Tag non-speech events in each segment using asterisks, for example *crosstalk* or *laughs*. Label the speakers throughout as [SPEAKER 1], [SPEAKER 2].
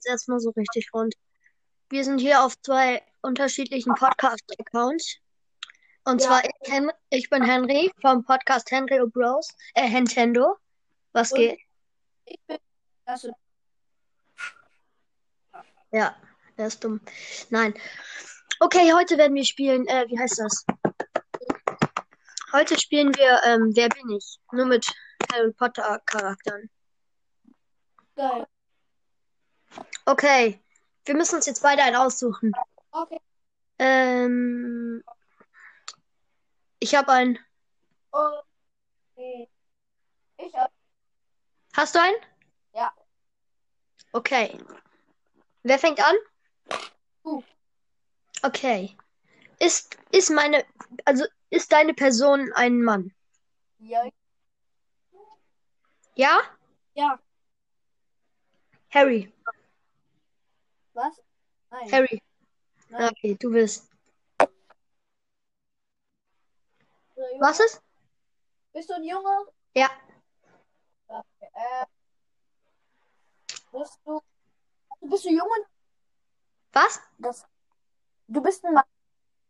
[SPEAKER 1] jetzt erstmal so richtig rund. Wir sind hier auf zwei unterschiedlichen Podcast-Accounts. Und
[SPEAKER 2] Ja.
[SPEAKER 1] zwar ich, Hen ich bin Henry vom Podcast Henry und Bros. Äh, Nintendo. Was
[SPEAKER 2] Und-
[SPEAKER 1] geht?
[SPEAKER 2] Ich bin das
[SPEAKER 1] Ja, der ist dumm. Nein. Okay, heute werden wir spielen, äh, wie heißt das? Heute spielen wir, ähm, Wer bin ich? Nur mit Harry Potter Charakteren.
[SPEAKER 2] geil.
[SPEAKER 1] Okay, wir müssen uns jetzt beide einen aussuchen.
[SPEAKER 2] Okay.
[SPEAKER 1] Ähm, ich habe einen.
[SPEAKER 2] Okay. Ich hab.
[SPEAKER 1] Hast du einen?
[SPEAKER 2] Ja.
[SPEAKER 1] Okay. Wer fängt an?
[SPEAKER 2] Du.
[SPEAKER 1] Okay. Ist, ist meine, also ist deine Person ein Mann?
[SPEAKER 2] Ja.
[SPEAKER 1] Ja?
[SPEAKER 2] Ja.
[SPEAKER 1] Harry.
[SPEAKER 2] Was? Nein.
[SPEAKER 1] Harry.
[SPEAKER 2] Nein.
[SPEAKER 1] Okay, du bist.
[SPEAKER 2] Ein?
[SPEAKER 1] Was ist?
[SPEAKER 2] Bist du ein Junge?
[SPEAKER 1] Ja.
[SPEAKER 2] Okay. Äh, bist du. Bist du Junge?
[SPEAKER 1] Was?
[SPEAKER 2] Das. Du bist ein Mann.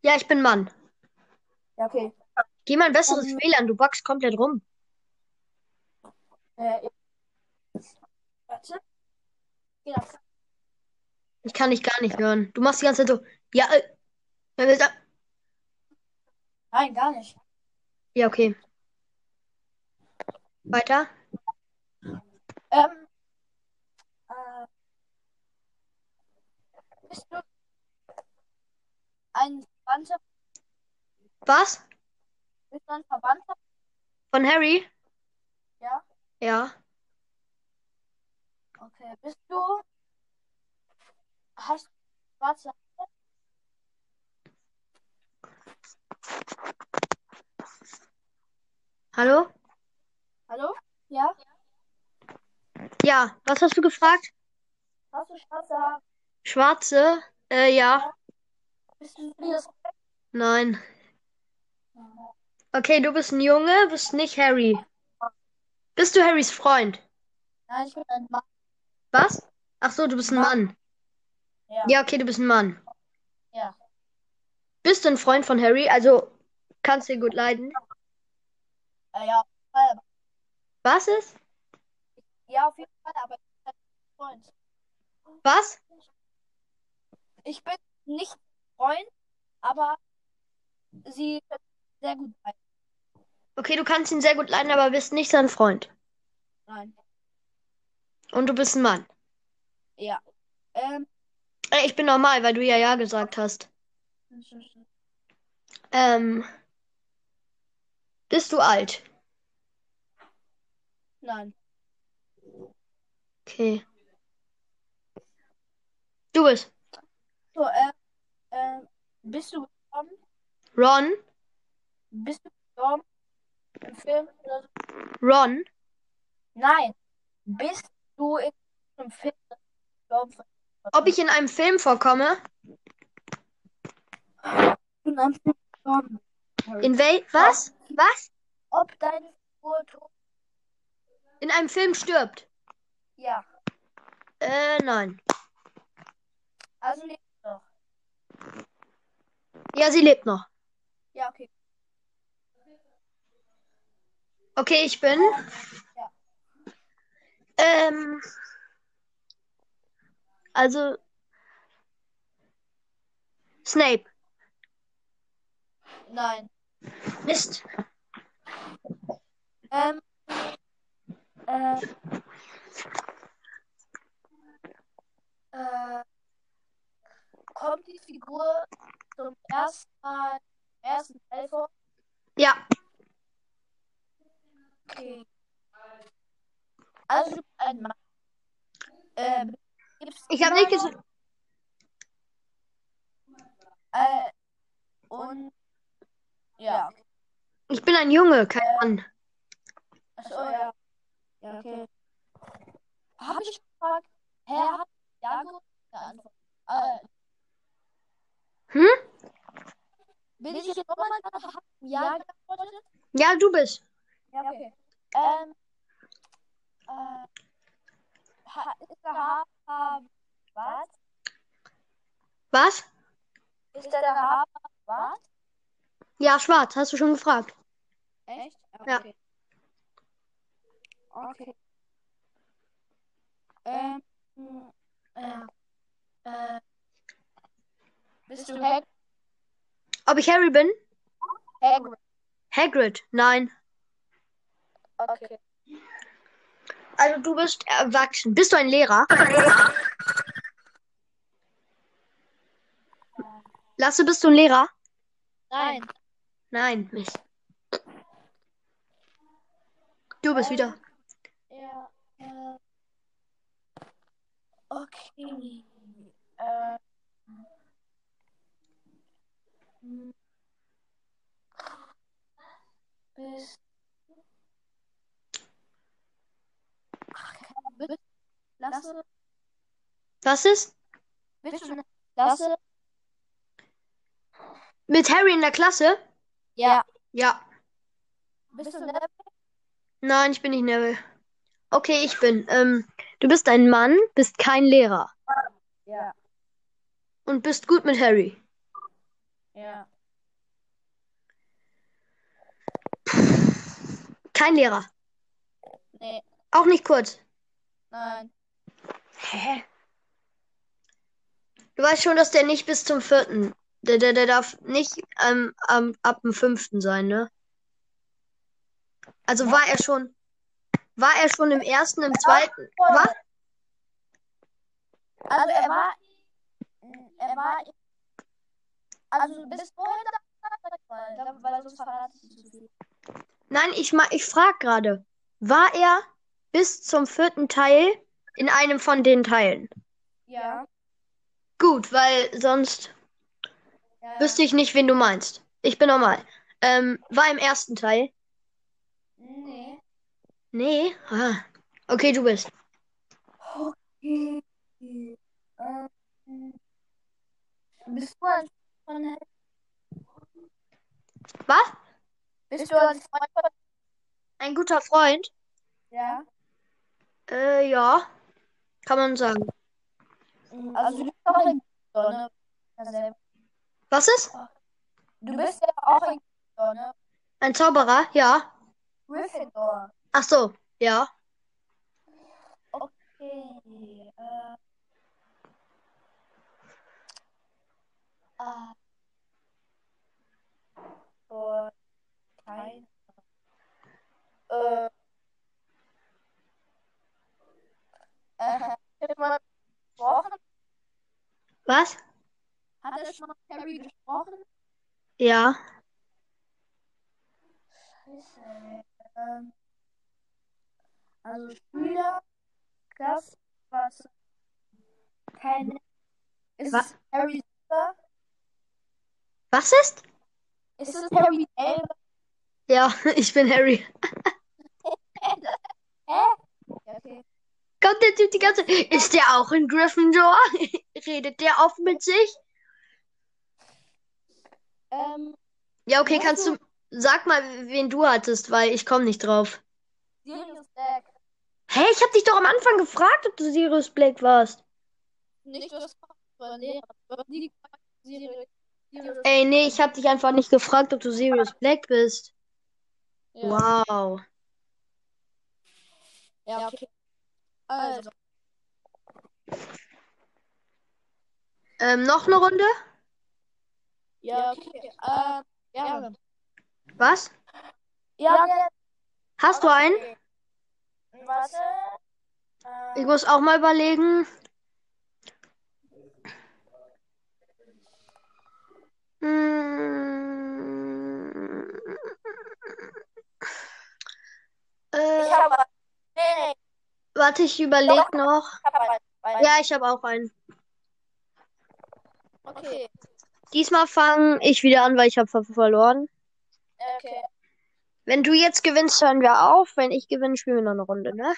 [SPEAKER 1] Ja, ich bin Mann.
[SPEAKER 2] Ja, okay.
[SPEAKER 1] Geh mal ein besseres
[SPEAKER 2] Ähm.
[SPEAKER 1] WLAN, du boxst komplett rum.
[SPEAKER 2] Äh, warte. Geh das.
[SPEAKER 1] Ich kann dich gar nicht hören. Du machst die ganze Zeit so. Ja, äh. äh, äh,
[SPEAKER 2] Nein, gar nicht.
[SPEAKER 1] Ja, okay. Weiter.
[SPEAKER 2] Ähm. Äh, bist du ein Verwandter?
[SPEAKER 1] Was?
[SPEAKER 2] Bist du ein Verwandter?
[SPEAKER 1] Von Harry?
[SPEAKER 2] Ja.
[SPEAKER 1] Ja.
[SPEAKER 2] Okay. Bist du. Hast du schwarze Haare?
[SPEAKER 1] Hallo?
[SPEAKER 2] Hallo? Ja?
[SPEAKER 1] Ja, was hast du gefragt?
[SPEAKER 2] Hast du schwarze Haare?
[SPEAKER 1] Schwarze? Äh, ja.
[SPEAKER 2] Bist du Julius?
[SPEAKER 1] Nein. Okay, du bist ein Junge, bist nicht Harry. Bist du Harrys Freund?
[SPEAKER 2] Nein, ich bin ein Mann.
[SPEAKER 1] Was? Ach so, du bist ein Mann.
[SPEAKER 2] Ja.
[SPEAKER 1] Ja, okay, du bist ein Mann.
[SPEAKER 2] Ja.
[SPEAKER 1] Bist du ein Freund von Harry? Also, kannst du ihn gut leiden?
[SPEAKER 2] Äh, ja, auf jeden Fall. aber-
[SPEAKER 1] Was ist?
[SPEAKER 2] Ja, auf jeden Fall, aber ich bin kein Freund.
[SPEAKER 1] Was?
[SPEAKER 2] Ich bin nicht Freund, aber sie sehr gut sein.
[SPEAKER 1] Okay, du kannst ihn sehr gut leiden, aber bist nicht sein Freund.
[SPEAKER 2] Nein.
[SPEAKER 1] Und du bist ein Mann.
[SPEAKER 2] Ja. Ähm.
[SPEAKER 1] Ich bin normal, weil du ja Ja gesagt hast. Ähm, bist du alt?
[SPEAKER 2] Nein.
[SPEAKER 1] Okay. Du bist
[SPEAKER 2] So, äh, äh, bist du gestorben?
[SPEAKER 1] Ron?
[SPEAKER 2] Bist du gestorben? Im Film oder so?
[SPEAKER 1] Ron?
[SPEAKER 2] Nein. Bist du in einem Film gestorben?
[SPEAKER 1] Ob ich in einem Film vorkomme?
[SPEAKER 2] in einem Film gestorben?
[SPEAKER 1] In wel... Was? Was?
[SPEAKER 2] Ob deine Figur
[SPEAKER 1] In einem Film stirbt?
[SPEAKER 2] Ja.
[SPEAKER 1] Äh, nein.
[SPEAKER 2] Also lebt doch.
[SPEAKER 1] Ja, sie lebt noch.
[SPEAKER 2] Ja, okay.
[SPEAKER 1] Okay, ich bin.
[SPEAKER 2] Ja.
[SPEAKER 1] Ähm. Also. Snape.
[SPEAKER 2] Nein.
[SPEAKER 1] Mist.
[SPEAKER 2] Ähm. Äh. Äh. Kommt die Figur zum ersten Mal im ersten Teil vor?
[SPEAKER 1] Ja.
[SPEAKER 2] Okay. Also ein Mann. Ähm.
[SPEAKER 1] Ich habe nicht gesagt.
[SPEAKER 2] Äh. Und. Ja.
[SPEAKER 1] Ich bin ein Junge, kein Mann.
[SPEAKER 2] Achso, ja. Ja, okay. Habe ich gefragt, hä, hat Jago eine Antwort? Äh,
[SPEAKER 1] Hm?
[SPEAKER 2] bin ich jetzt nochmal? Hab Ja geantwortet?
[SPEAKER 1] Ja, du bist.
[SPEAKER 2] Ja, okay. Ähm, äh, ist der Haarfarbe
[SPEAKER 1] Was?
[SPEAKER 2] Ist der Haare schwarz?
[SPEAKER 1] Ja, schwarz, hast du schon gefragt.
[SPEAKER 2] Echt?
[SPEAKER 1] Ja.
[SPEAKER 2] Okay. Okay. Ähm, äh, äh, bist du Hag
[SPEAKER 1] Ob ich Harry bin?
[SPEAKER 2] Hagrid?
[SPEAKER 1] Hagrid, nein.
[SPEAKER 2] Okay.
[SPEAKER 1] Also du bist erwachsen. Bist du ein Lehrer? Lasse, bist du ein Lehrer?
[SPEAKER 2] Nein.
[SPEAKER 1] Nein, Mist. Du bist wieder.
[SPEAKER 2] Ja. Äh, okay. Äh. Bist. Ach, bist, lasse,
[SPEAKER 1] Was ist?
[SPEAKER 2] bist du, lasse,
[SPEAKER 1] Mit Harry in der Klasse?
[SPEAKER 2] ja,
[SPEAKER 1] Ja.
[SPEAKER 2] bist du Neville?
[SPEAKER 1] Nein, ich bin nicht Neville. Okay, ich bin. Ähm, du bist ein Mann, bist kein Lehrer
[SPEAKER 2] Ja,
[SPEAKER 1] und bist gut mit Harry.
[SPEAKER 2] ja,
[SPEAKER 1] Kein Lehrer.
[SPEAKER 2] nee,
[SPEAKER 1] Auch nicht kurz.
[SPEAKER 2] Nein,
[SPEAKER 1] Hä? Du weißt schon, dass der nicht bis zum vierten. Der, der, der darf nicht ähm, ähm, ab dem fünften sein, ne? Also war er schon. War er schon im ersten, im zweiten? Was?
[SPEAKER 2] Also er war, er war, also bis vorhin, weil, sonst verrate ich so viel.
[SPEAKER 1] Nein, ich, ma- ich frage gerade. War er bis zum vierten Teil in einem von den Teilen?
[SPEAKER 2] Ja,
[SPEAKER 1] Gut, weil sonst
[SPEAKER 2] ja,
[SPEAKER 1] wüsste ich nicht, wen du meinst. Ich bin normal. Ähm, war im ersten Teil?
[SPEAKER 2] nee.
[SPEAKER 1] Nee. Ah. Okay, du bist.
[SPEAKER 2] Okay. Ähm, bist du ein von
[SPEAKER 1] Was?
[SPEAKER 2] Bist du ein Freund von
[SPEAKER 1] Ein guter Freund?
[SPEAKER 2] Ja.
[SPEAKER 1] Äh, ja. Kann man sagen.
[SPEAKER 2] Also du bist auch ein Gryffindor, ne?
[SPEAKER 1] Was ist?
[SPEAKER 2] Du bist ja auch ein Gryffindor, ne?
[SPEAKER 1] Ein Zauberer? Ja.
[SPEAKER 2] Gryffindor.
[SPEAKER 1] Ach so, ja.
[SPEAKER 2] Okay. Äh. Ah. Und kein. Äh. Äh. Hat man gesprochen?
[SPEAKER 1] Was?
[SPEAKER 2] Hat er schon mal mit Harry gesprochen?
[SPEAKER 1] Ja.
[SPEAKER 2] Scheiße. Ähm. Also Schüler, Klasse, was? Keine. Ist
[SPEAKER 1] Was?
[SPEAKER 2] Harry selber?
[SPEAKER 1] Was ist?
[SPEAKER 2] Ist es Harry selber?
[SPEAKER 1] Ja, *laughs* ich bin Harry. *laughs*
[SPEAKER 2] Hä? Ja, okay.
[SPEAKER 1] Kommt der Typ die ganze Ist der auch in Gryffindor? *laughs* Redet der oft mit sich?
[SPEAKER 2] Ähm,
[SPEAKER 1] Ja, okay, kannst du. Sag mal, wen du hattest, weil ich komme nicht drauf.
[SPEAKER 2] Sirius Black.
[SPEAKER 1] Hä, ich hab dich doch am Anfang gefragt, ob du Sirius Black warst.
[SPEAKER 2] Nicht. Du hast.
[SPEAKER 1] Ey, nee, ich hab dich einfach nicht gefragt, ob du Sirius Black bist.
[SPEAKER 2] Ja.
[SPEAKER 1] Wow.
[SPEAKER 2] Ja, okay. Also,
[SPEAKER 1] Ähm, noch eine Runde?
[SPEAKER 2] ja, okay. Ähm, gerne.
[SPEAKER 1] Was?
[SPEAKER 2] Ja, gerne.
[SPEAKER 1] Hast du einen?
[SPEAKER 2] Warte.
[SPEAKER 1] Ich
[SPEAKER 2] Ähm,
[SPEAKER 1] muss auch mal überlegen. Hm. Äh,
[SPEAKER 2] ich habe. Nee, nee,
[SPEAKER 1] warte, ich überlege noch.
[SPEAKER 2] ich.
[SPEAKER 1] Ja, ich habe auch einen.
[SPEAKER 2] Okay.
[SPEAKER 1] Diesmal fange ich wieder an, weil ich habe verloren.
[SPEAKER 2] Okay.
[SPEAKER 1] Wenn du jetzt gewinnst, hören wir auf. Wenn ich gewinne, spielen wir noch eine Runde, ne?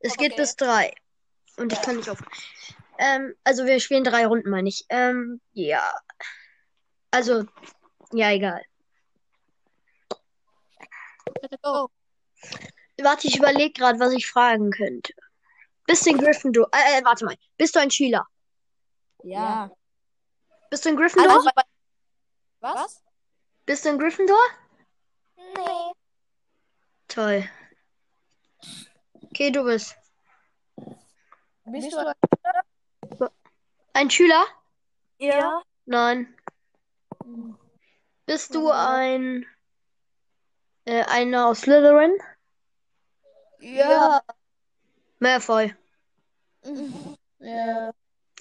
[SPEAKER 1] Es geht
[SPEAKER 2] Okay.
[SPEAKER 1] bis drei. Und ich kann nicht auf. Ähm, also wir spielen drei Runden, meine ich. Ähm, ja. Also, ja, egal.
[SPEAKER 2] Oh.
[SPEAKER 1] Warte, ich überlege gerade, was ich fragen könnte. Bist du in Gryffindor? Äh, äh, warte mal. Bist du ein Schüler?
[SPEAKER 2] Ja.
[SPEAKER 1] Bist du in Gryffindor?
[SPEAKER 2] Also, was?
[SPEAKER 1] Bist du in Gryffindor?
[SPEAKER 2] Nee.
[SPEAKER 1] Toll. Okay, du bist.
[SPEAKER 2] Bist du
[SPEAKER 1] Ein Schüler?
[SPEAKER 2] Ja.
[SPEAKER 1] Nein. Bist du ein äh, einer aus Slytherin?
[SPEAKER 2] Ja.
[SPEAKER 1] Malfoy. *laughs*
[SPEAKER 2] Ja.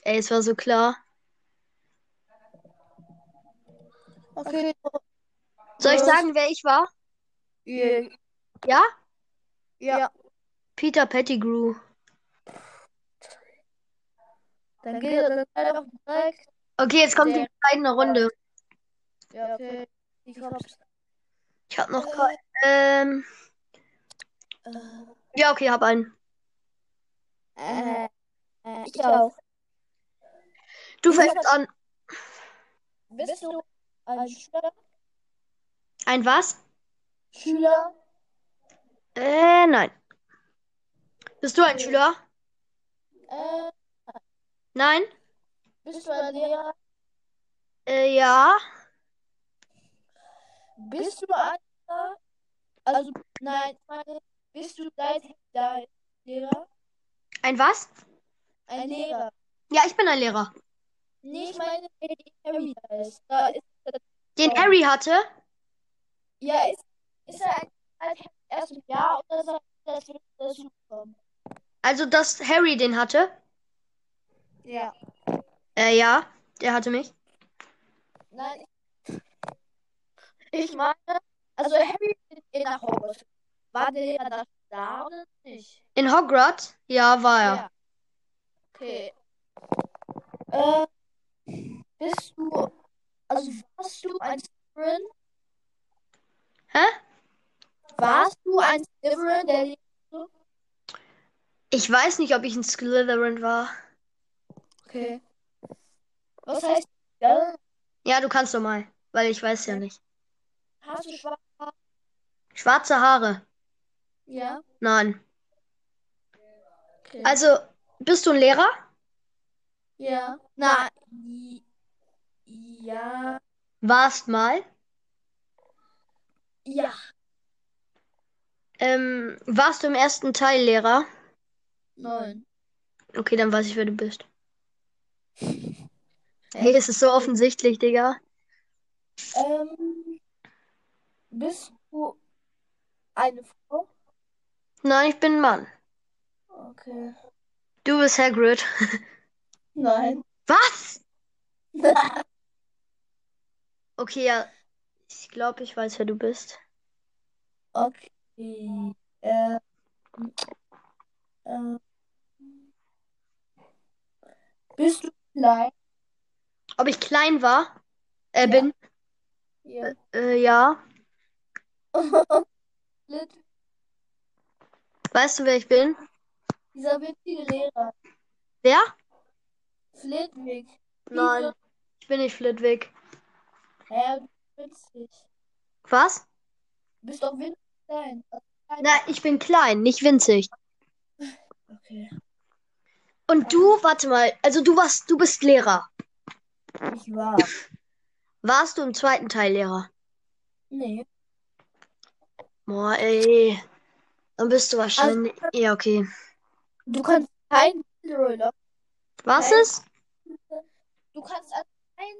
[SPEAKER 1] Ey, es war so klar.
[SPEAKER 2] Okay.
[SPEAKER 1] Soll ich sagen, wer ich war?
[SPEAKER 2] Ja.
[SPEAKER 1] Ja?
[SPEAKER 2] Ja.
[SPEAKER 1] Peter Pettigrew.
[SPEAKER 2] Dann geht das einfach direkt.
[SPEAKER 1] Okay, jetzt kommt die entscheidende Runde.
[SPEAKER 2] Ja, okay. Ich hab's.
[SPEAKER 1] Ich hab noch keinen. Ähm,
[SPEAKER 2] Äh,
[SPEAKER 1] ja, okay, hab einen.
[SPEAKER 2] äh, äh, ich auch.
[SPEAKER 1] Du fängst an.
[SPEAKER 2] Bist du ein Schüler?
[SPEAKER 1] Ein was?
[SPEAKER 2] Schüler?
[SPEAKER 1] Äh, nein. Bist du ein Schüler?
[SPEAKER 2] Äh,
[SPEAKER 1] Nein?
[SPEAKER 2] bist du ein Lehrer?
[SPEAKER 1] Äh, ja.
[SPEAKER 2] Bist du ein Lehrer? Also, nein, meine, bist du dein, dein Lehrer?
[SPEAKER 1] Ein was?
[SPEAKER 2] Ein Lehrer.
[SPEAKER 1] Ja, ich bin ein Lehrer.
[SPEAKER 2] Nee, ich meine, der Harry heißt. Da ist,
[SPEAKER 1] Den
[SPEAKER 2] Oh.
[SPEAKER 1] Harry hatte?
[SPEAKER 2] ja, ist, ist er ein, ein erst im Jahr oder ist er das dazu kommen?
[SPEAKER 1] Also, dass Harry den hatte?
[SPEAKER 2] Ja.
[SPEAKER 1] Äh, ja. Der hatte mich.
[SPEAKER 2] Nein, ich, meine, also Harry in nach Hogwarts. War der Lehrer da, oder nicht?
[SPEAKER 1] In Hogwarts? Ja, war er.
[SPEAKER 2] Ja. Okay. Äh, bist du, also warst du ein Slytherin?
[SPEAKER 1] Hä?
[SPEAKER 2] Warst du ein Slytherin, der?
[SPEAKER 1] Ich weiß nicht, ob ich ein Slytherin war.
[SPEAKER 2] Okay. Was heißt, ja,
[SPEAKER 1] Ja, du kannst doch mal. Weil ich weiß ja nicht.
[SPEAKER 2] hast du schwarze Haare?
[SPEAKER 1] Schwarze Haare?
[SPEAKER 2] Ja.
[SPEAKER 1] Nein.
[SPEAKER 2] Okay.
[SPEAKER 1] Also, bist du ein Lehrer?
[SPEAKER 2] ja. Na, ja.
[SPEAKER 1] Warst mal?
[SPEAKER 2] Ja.
[SPEAKER 1] Ähm, warst du im ersten Teil Lehrer?
[SPEAKER 2] Nein.
[SPEAKER 1] Okay, dann weiß ich, wer du bist. *laughs* Hey, es ist so offensichtlich, Digga.
[SPEAKER 2] Ähm, bist du eine Frau?
[SPEAKER 1] Nein, ich bin ein Mann.
[SPEAKER 2] Okay.
[SPEAKER 1] Du bist Hagrid.
[SPEAKER 2] Nein.
[SPEAKER 1] Was? *laughs* Okay, ja. Ich glaube, ich weiß, wer du bist.
[SPEAKER 2] Okay. Äh, äh, bist du klein?
[SPEAKER 1] Ob ich klein war? Äh,
[SPEAKER 2] Ja.
[SPEAKER 1] bin?
[SPEAKER 2] Ja.
[SPEAKER 1] Äh, ja. *laughs*
[SPEAKER 2] Lit-
[SPEAKER 1] Weißt du, wer ich bin?
[SPEAKER 2] Dieser witzige Lehrer.
[SPEAKER 1] Wer?
[SPEAKER 2] Flitwick.
[SPEAKER 1] Nein. Ich bin nicht Flitwick.
[SPEAKER 2] Ja, du bist witzig.
[SPEAKER 1] Was?
[SPEAKER 2] Du bist doch winzig klein.
[SPEAKER 1] Nein, ich bin klein, nicht winzig.
[SPEAKER 2] Okay.
[SPEAKER 1] Und du, warte mal, also du warst, du bist Lehrer.
[SPEAKER 2] Ich war.
[SPEAKER 1] Warst du im zweiten Teil Lehrer?
[SPEAKER 2] Nee.
[SPEAKER 1] Boah, ey. Dann bist du wahrscheinlich. Ja, okay.
[SPEAKER 2] Du kannst kein Roller.
[SPEAKER 1] Was
[SPEAKER 2] Nein.
[SPEAKER 1] ist?
[SPEAKER 2] Du kannst also kein,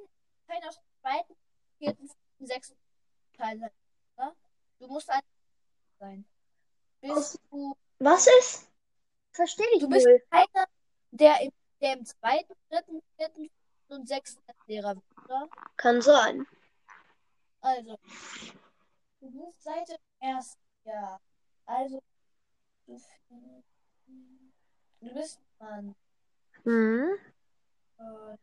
[SPEAKER 2] kein aus dem zweiten, vierten, fünften, sechsten Teil sein. Oder? Du musst ein sein. Bist du,
[SPEAKER 1] Was ist? Verstehe ich
[SPEAKER 2] du bist
[SPEAKER 1] wohl.
[SPEAKER 2] keiner, der im, der im zweiten, dritten, vierten, fünften und sechsten Lehrer wird, oder?
[SPEAKER 1] Kann sein.
[SPEAKER 2] Also, du bist seit dem ersten Jahr. Also, du, du bist Mann.
[SPEAKER 1] Hm.
[SPEAKER 2] Äh,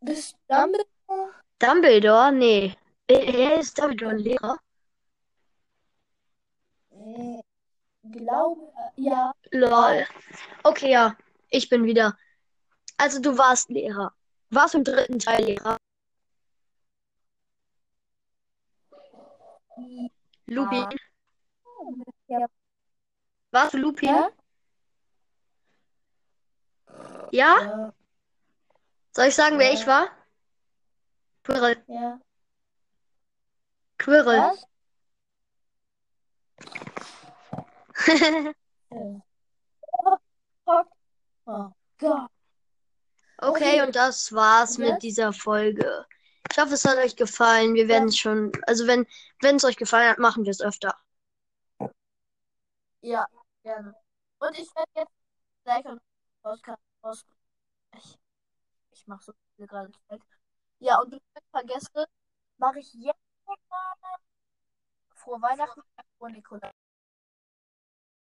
[SPEAKER 2] Bist du Dumbledore?
[SPEAKER 1] Dumbledore? Nee. Er ist Dumbledore ein Lehrer?
[SPEAKER 2] Äh, glaube, ja.
[SPEAKER 1] Lol. Okay, ja. Ich bin wieder. Also du warst Lehrer. Warst im dritten Teil Lehrer? Lupin.
[SPEAKER 2] Ja.
[SPEAKER 1] Warst du Lupin?
[SPEAKER 2] Ja?
[SPEAKER 1] Ja?
[SPEAKER 2] Ja.
[SPEAKER 1] Soll ich sagen, wer
[SPEAKER 2] Ja.
[SPEAKER 1] ich war? Quirrell.
[SPEAKER 2] Ja.
[SPEAKER 1] Quirrell.
[SPEAKER 2] Was? *laughs* Oh Gott.
[SPEAKER 1] Okay, und das war's mit dieser Folge. Ich hoffe, es hat euch gefallen. Wir werden es schon, also wenn, wenn es euch gefallen hat, machen wir es öfter.
[SPEAKER 2] Ja, gerne. Und ich werde jetzt gleich und raus, raus. Ich, ich mache so viel gerade Zeit. Ja, und du vergesse, mache ich jetzt noch mal frohe Weihnachten, frohe Nikolaus.